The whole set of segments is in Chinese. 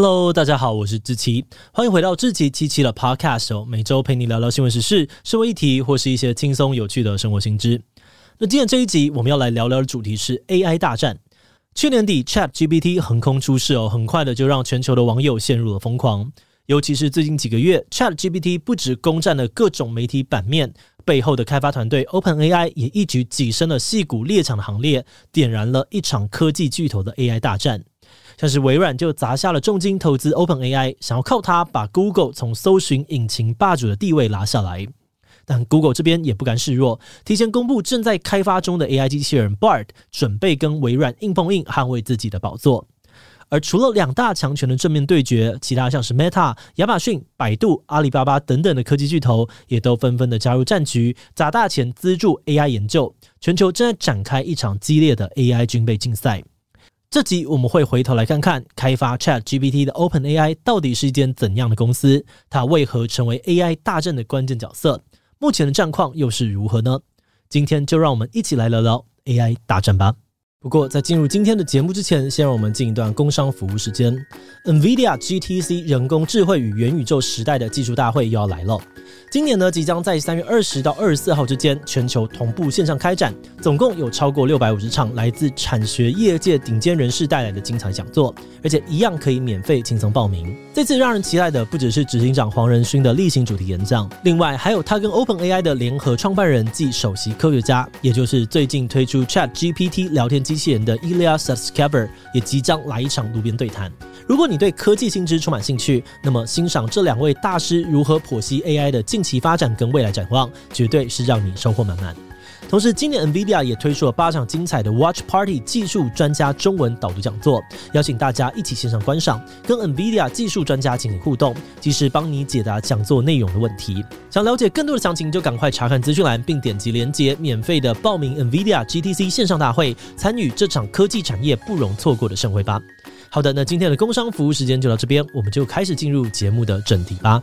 Hello，大家好，我是志奇，欢迎回到志奇七七的 Podcast 哦，每周陪你聊聊新闻时事、社会议题或是一些轻松有趣的生活新知。那今天这一集我们要来聊聊的主题是 AI 大战。去年底 ChatGPT 横空出世哦，很快的就让全球的网友陷入了疯狂。尤其是最近几个月，ChatGPT 不止攻占了各种媒体版面，背后的开发团队 OpenAI 也一举跻身了戏骨猎场的行列，点燃了一场科技巨头的 AI 大战。像是微软就砸下了重金投资 OpenAI，想要靠它把 Google 从搜寻引擎霸主的地位拉下来。但 Google 这边也不甘示弱，提前公布正在开发中的 AI 机器人 Bard，准备跟微软硬碰硬，捍卫自己的宝座。而除了两大强权的正面对决，其他像是 Meta、亚马逊、百度、阿里巴巴等等的科技巨头，也都纷纷的加入战局，砸大钱资助 AI 研究。全球正在展开一场激烈的 AI 军备竞赛。这集我们会回头来看看，开发 ChatGPT 的 OpenAI 到底是一间怎样的公司？它为何成为 AI 大战的关键角色？目前的战况又是如何呢？今天就让我们一起来聊聊 AI 大战吧。不过，在进入今天的节目之前，先让我们进一段工商服务时间。NVIDIA GTC 人工智慧与元宇宙时代的技术大会又要来了。今年呢，即将在三月二十到二十四号之间，全球同步线上开展，总共有超过六百五十场来自产学业界顶尖人士带来的精彩讲座，而且一样可以免费轻松报名。这次让人期待的不只是执行长黄仁勋的例行主题演讲，另外还有他跟 OpenAI 的联合创办人暨首席科学家，也就是最近推出 ChatGPT 聊天机器人的 Ilya Sutskever 也即将来一场路边对谈。如果你对科技新知充满兴趣，那么欣赏这两位大师如何剖析 AI 的近期发展跟未来展望，绝对是让你收获满满。同时，今年 NVIDIA 也推出了八场精彩的 Watch Party 技术专家中文导读讲座，邀请大家一起线上观赏，跟 NVIDIA 技术专家进行互动，及时帮你解答讲座内容的问题。想了解更多的详情，就赶快查看资讯栏，并点击链接，免费的报名 NVIDIA GTC 线上大会，参与这场科技产业不容错过的盛会吧。好的，那今天的工商服务时间就到这边，我们就开始进入节目的正题吧。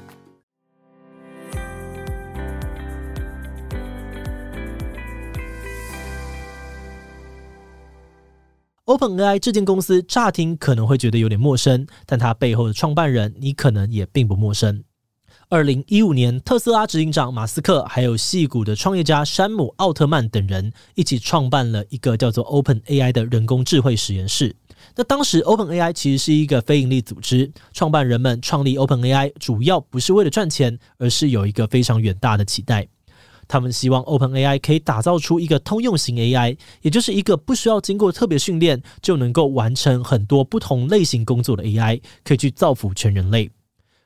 OpenAI 这间公司乍听可能会觉得有点陌生，但它背后的创办人你可能也并不陌生。二零一五年，特斯拉执行长马斯克还有戏骨的创业家山姆奥特曼等人一起创办了一个叫做 OpenAI 的人工智慧实验室。那当时 OpenAI 其实是一个非盈利组织，创办人们创立 OpenAI 主要不是为了赚钱，而是有一个非常远大的期待。他们希望 OpenAI 可以打造出一个通用型 AI，也就是一个不需要经过特别训练就能够完成很多不同类型工作的 AI，可以去造福全人类。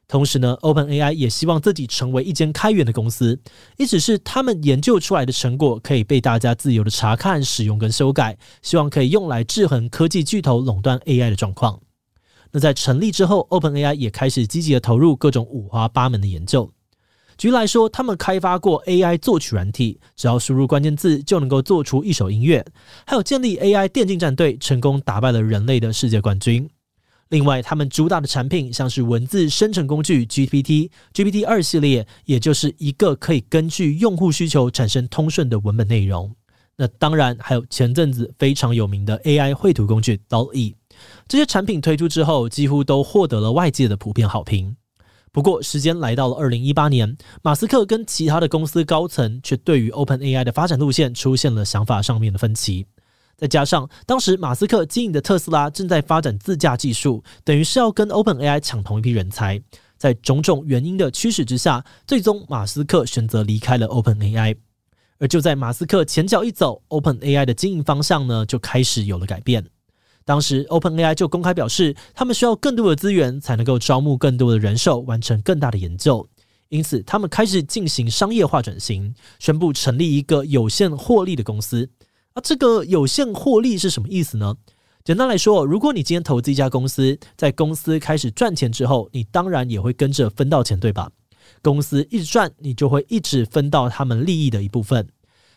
同时呢，OpenAI 也希望自己成为一间开源的公司，意思是他们研究出来的成果可以被大家自由的查看、使用跟修改，希望可以用来制衡科技巨头垄断 AI 的状况。那在成立之后，OpenAI 也开始积极的投入各种五花八门的研究。举例来说，他们开发过 AI 作曲软体，只要输入关键字就能够做出一首音乐；还有建立 AI 电竞战队，成功打败了人类的世界冠军。另外，他们主打的产品像是文字生成工具 GPT、GPT 二系列，也就是一个可以根据用户需求产生通顺的文本内容。那当然还有前阵子非常有名的 AI 绘图工具 DALL-E。这些产品推出之后，几乎都获得了外界的普遍好评。不过，时间来到了二零一八年，马斯克跟其他的公司高层却对于 OpenAI 的发展路线出现了想法上面的分歧。再加上当时马斯克经营的特斯拉正在发展自驾技术，等于是要跟 OpenAI 抢同一批人才。在种种原因的驱使之下，最终马斯克选择离开了 OpenAI。而就在马斯克前脚一走，OpenAI 的经营方向呢就开始有了改变。当时，OpenAI 就公开表示，他们需要更多的资源，才能够招募更多的人手，完成更大的研究。因此，他们开始进行商业化转型，宣布成立一个有限获利的公司。这个有限获利是什么意思呢？简单来说，如果你今天投资一家公司，在公司开始赚钱之后，你当然也会跟着分到钱，对吧？公司一直赚，你就会一直分到他们利益的一部分。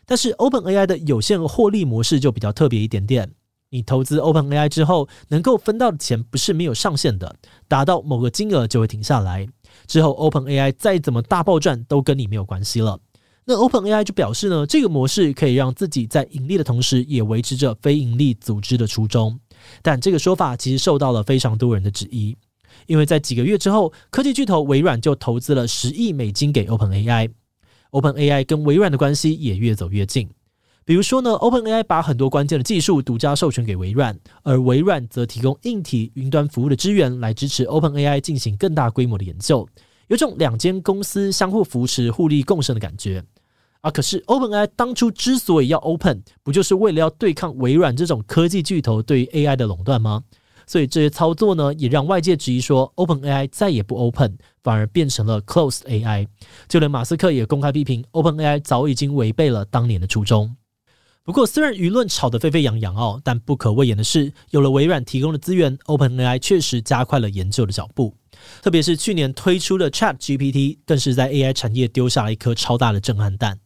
但是，OpenAI 的有限获利模式就比较特别一点点。你投资 OpenAI 之后，能够分到的钱不是没有上限的，达到某个金额就会停下来。之后 OpenAI 再怎么大暴赚，都跟你没有关系了。那 OpenAI 就表示呢，这个模式可以让自己在盈利的同时，也维持着非盈利组织的初衷。但这个说法其实受到了非常多人的质疑。因为在几个月之后，科技巨头微软就投资了十亿美金给 OpenAI，OpenAI 跟微软的关系也越走越近。比如说呢，OpenAI 把很多关键的技术独家授权给微软，而微软则提供硬体云端服务的支援来支持 OpenAI 进行更大规模的研究，有种两间公司相互扶持、互利共生的感觉。啊，可是 OpenAI 当初之所以要 Open，不就是为了要对抗微软这种科技巨头对于 AI 的垄断吗？所以这些操作呢，也让外界质疑说，OpenAI 再也不 Open，反而变成了 Closed AI。就连马斯克也公开批评 OpenAI 早已经违背了当年的初衷。不过，虽然舆论吵得沸沸扬扬哦，但不可讳言的是，有了微软提供的资源，OpenAI 确实加快了研究的脚步。特别是去年推出的 ChatGPT，更是在 AI 产业丢下了一颗超大的震撼弹。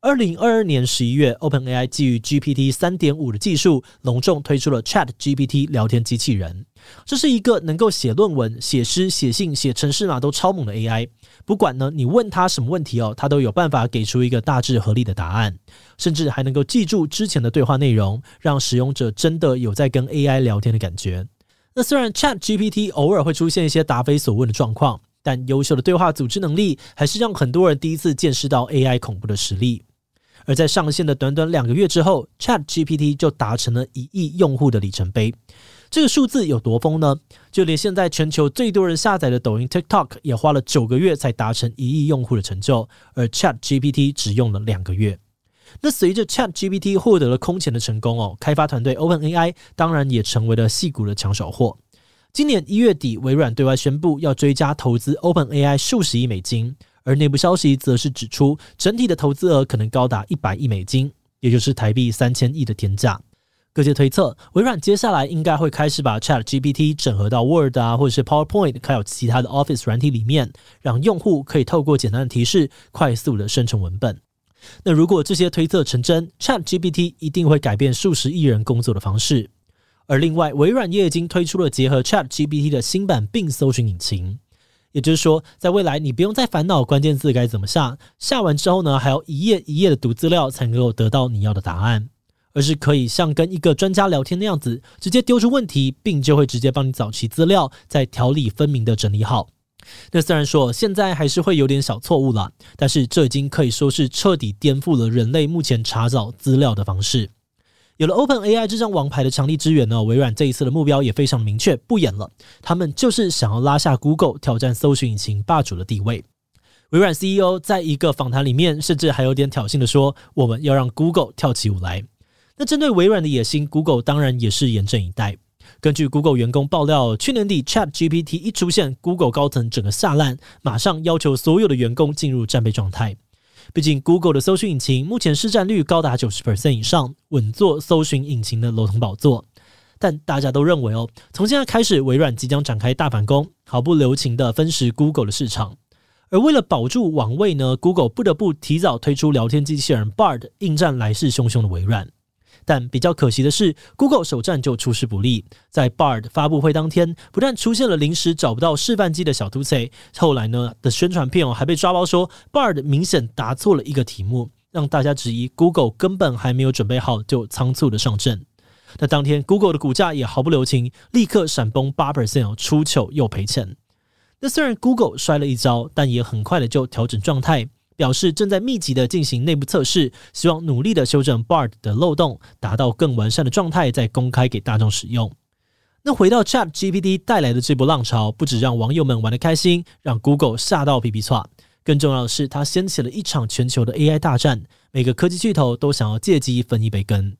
二零二二年十一月，OpenAI 基于 GPT 三点五的技术，隆重推出了 ChatGPT 聊天机器人。这是一个能够写论文、写诗、写信、写程式码都超猛的 AI。不管呢，你问他什么问题哦，他都有办法给出一个大致合理的答案，甚至还能够记住之前的对话内容，让使用者真的有在跟 AI 聊天的感觉。那虽然 ChatGPT 偶尔会出现一些答非所问的状况，但优秀的对话组织能力还是让很多人第一次见识到 AI 恐怖的实力。而在上线的短短两个月之后，ChatGPT 就达成了一亿用户的里程碑。这个数字有多疯呢？就连现在全球最多人下载的抖音 TikTok 也花了九个月才达成一亿用户的成就，而 ChatGPT 只用了两个月。那随着 ChatGPT 获得了空前的成功哦，开发团队 OpenAI 当然也成为了矽谷的抢手货。今年一月底，微软对外宣布要追加投资 OpenAI 数十亿美金。而内部消息则是指出，整体的投资额可能高达一百亿美金，也就是台币三千亿的天价。各界推测，微软接下来应该会开始把 ChatGPT 整合到 Word 啊，或者是 PowerPoint，还有其他的 Office 软体里面，让用户可以透过简单的提示，快速的生成文本。那如果这些推测成真，ChatGPT 一定会改变数十亿人工作的方式。而另外，微软也已经推出了结合 ChatGPT 的新版并搜寻引擎。也就是说，在未来你不用再烦恼关键字该怎么下，下完之后呢，还要一页一页的读资料才能够得到你要的答案，而是可以像跟一个专家聊天那样子，直接丢出问题，并就会直接帮你找齐资料，再条理分明的整理好。那虽然说现在还是会有点小错误了，但是这已经可以说是彻底颠覆了人类目前查找资料的方式。有了 OpenAI 这张王牌的强力支援呢，微软这一次的目标也非常明确，不演了，他们就是想要拉下 Google，挑战搜寻引擎霸主的地位。微软 CEO 在一个访谈里面，甚至还有点挑衅的说：“我们要让 Google 跳起舞来。”那针对微软的野心，Google 当然也是严阵以待。根据 Google 员工爆料，去年底 ChatGPT 一出现，Google 高层整个下烂，马上要求所有的员工进入战备状态。毕竟，Google 的搜寻引擎目前市占率高达九十 percent 以上，稳坐搜寻引擎的楼头宝座。但大家都认为哦，从现在开始，微软即将展开大反攻，毫不留情的分食 Google 的市场。而为了保住王位呢，Google 不得不提早推出聊天机器人 Bard，应战来势汹汹的微软。但比较可惜的是，Google 首战就出师不利。在 Bard 发布会当天，不但出现了临时找不到示范机的小突袭，后来呢的宣传片哦还被抓包说 Bard 明显答错了一个题目，让大家质疑 Google 根本还没有准备好就仓促的上阵。那当天 Google 的股价也毫不留情，立刻闪崩八 percent，出糗又赔钱。那虽然 Google 摔了一跤，但也很快的就调整状态。表示正在密集的进行内部测试，希望努力的修正 Bard 的漏洞，达到更完善的状态，再公开给大众使用。那回到 ChatGPT 带来的这波浪潮，不止让网友们玩得开心，让 Google 吓到皮皮剉。更重要的是，它掀起了一场全球的 AI 大战，每个科技巨头都想要借机分一杯羹。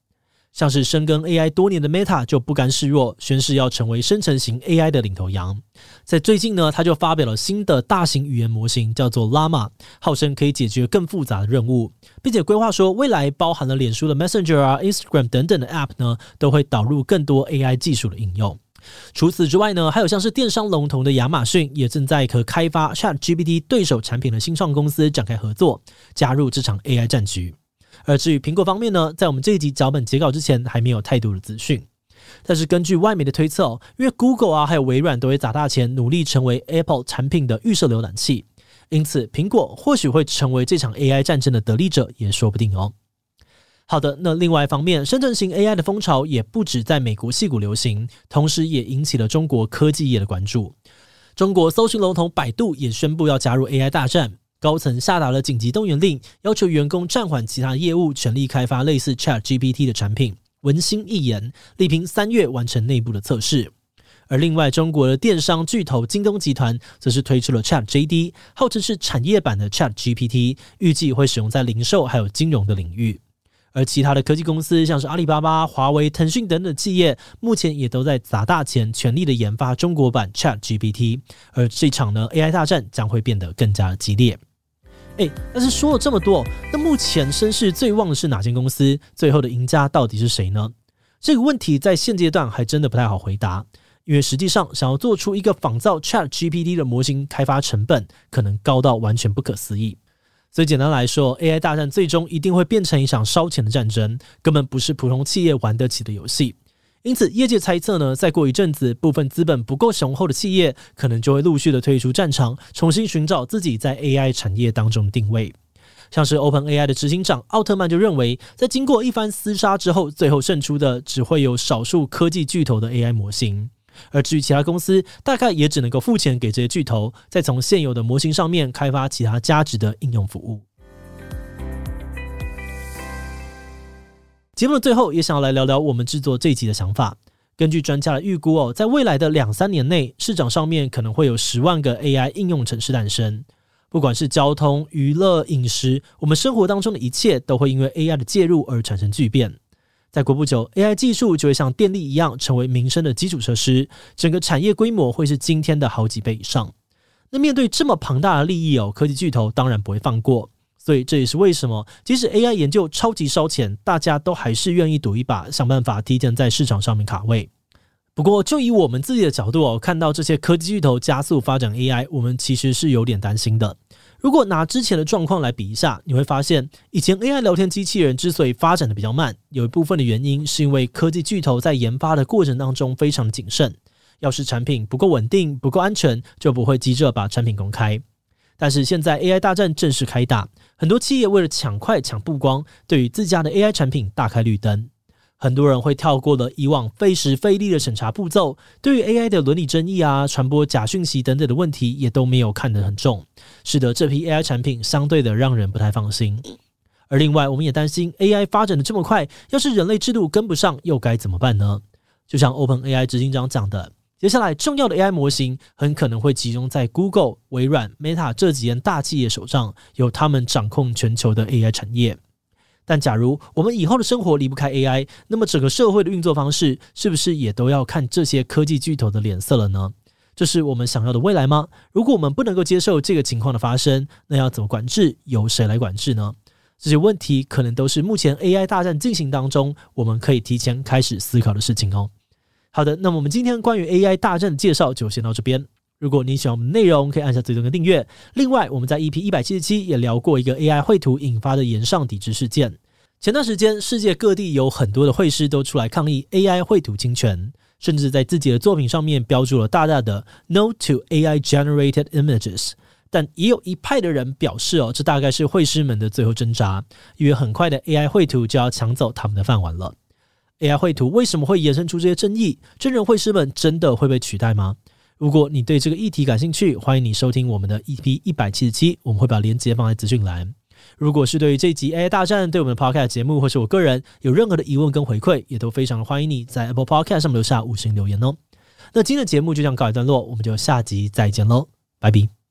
像是深耕 AI 多年的 Meta 就不甘示弱，宣誓要成为生成型 AI 的领头羊。在最近呢，他就发表了新的大型语言模型，叫做 Llama，号称可以解决更复杂的任务，并且规划说未来包含了脸书的 Messenger 啊、Instagram 等等的 App 呢，都会导入更多 AI 技术的应用。除此之外呢，还有像是电商龙头的亚马逊，也正在和开发 ChatGPT 对手产品的新创公司展开合作，加入这场 AI 战局。而至于苹果方面呢，在我们这一集脚本截稿之前，还没有太多的资讯。但是根据外媒的推测，因为 Google 啊还有微软都会砸大钱，努力成为 Apple 产品的预设浏览器，因此苹果或许会成为这场 AI 战争的得利者，也说不定哦。好的，那另外一方面，生成型 AI 的风潮也不止在美国戏骨流行，同时也引起了中国科技业的关注。中国搜寻龙头百度也宣布要加入 AI 大战，高层下达了紧急动员令，要求员工暂缓其他业务，全力开发类似 ChatGPT 的产品。文心一言，力拼三月完成内部的测试。而另外，中国的电商巨头京东集团则是推出了 ChatJD，号称是产业版的 ChatGPT，预计会使用在零售还有金融的领域。而其他的科技公司，像是阿里巴巴、华为、腾讯等等企业，目前也都在砸大钱，全力的研发中国版 ChatGPT。而这场呢，AI 大战将会变得更加激烈。诶，但是说了这么多，那目前声势最旺的是哪间公司？最后的赢家到底是谁呢？这个问题在现阶段还真的不太好回答，因为实际上想要做出一个仿造 ChatGPT 的模型，开发成本可能高到完全不可思议。所以简单来说，AI 大战最终一定会变成一场烧钱的战争，根本不是普通企业玩得起的游戏。因此，业界猜测呢，再过一阵子，部分资本不够雄厚的企业，可能就会陆续的退出战场，重新寻找自己在 AI 产业当中的定位。像是 OpenAI 的执行长奥特曼就认为，在经过一番厮杀之后，最后胜出的只会有少数科技巨头的 AI 模型。而至于其他公司，大概也只能够付钱给这些巨头，再从现有的模型上面开发其他价值的应用服务。节目的最后，也想要来聊聊我们制作这一集的想法。根据专家的预估哦，在未来的两三年内，市场上面可能会有十万个 AI 应用程式诞生。不管是交通、娱乐、饮食，我们生活当中的一切都会因为 AI 的介入而产生巨变。再过不久，AI 技术就会像电力一样，成为民生的基础设施，整个产业规模会是今天的好几倍以上。那面对这么庞大的利益哦，科技巨头当然不会放过。所以这也是为什么，即使 AI 研究超级烧钱，大家都还是愿意赌一把，想办法提前在市场上面卡位。不过，就以我们自己的角度哦，看到这些科技巨头加速发展 AI，我们其实是有点担心的。如果拿之前的状况来比一下，你会发现，以前 AI 聊天机器人之所以发展的比较慢，有一部分的原因是因为科技巨头在研发的过程当中非常谨慎，要是产品不够稳定、不够安全，就不会急着把产品公开。但是现在 AI 大战正式开打，很多企业为了抢快抢曝光，对于自家的 AI 产品大开绿灯。很多人会跳过了以往费时费力的审查步骤，对于 AI 的伦理争议啊、传播假讯息等等的问题，也都没有看得很重，使得这批 AI 产品相对的让人不太放心。而另外，我们也担心 AI 发展的这么快，要是人类制度跟不上，又该怎么办呢？就像 OpenAI 执行长讲的。接下来，重要的 AI 模型很可能会集中在 Google、微软、Meta 这几间大企业手上，由他们掌控全球的 AI 产业。但假如我们以后的生活离不开 AI，那么整个社会的运作方式是不是也都要看这些科技巨头的脸色了呢？这是我们想要的未来吗？如果我们不能够接受这个情况的发生，那要怎么管制？由谁来管制呢？这些问题可能都是目前 AI 大战进行当中，我们可以提前开始思考的事情哦。好的，那么我们今天关于 AI 大战的介绍就先到这边。如果你喜欢我们内容，可以按下追踪跟订阅。另外，我们在 EP 一百七十七也聊过一个 AI 绘图引发的岩上抵制事件。前段时间，世界各地有很多的绘师都出来抗议 AI 绘图侵权，甚至在自己的作品上面标注了大大的 “No to AI Generated Images”。但也有一派的人表示，哦，这大概是绘师们的最后挣扎，因为很快的 AI 绘图就要抢走他们的饭碗了。AI 绘图为什么会衍生出这些争议？真人绘师们真的会被取代吗？如果你对这个议题感兴趣，欢迎你收听我们的 EP 一百七十七，我们会把链接放在资讯栏。如果是对于这集 AI 大战对我们的 Podcast 节目或是我个人有任何的疑问跟回馈，也都非常的欢迎你在 Apple Podcast 上面留下五星留言哦。那今天的节目就这样告一段落，我们就下集再见喽，拜拜。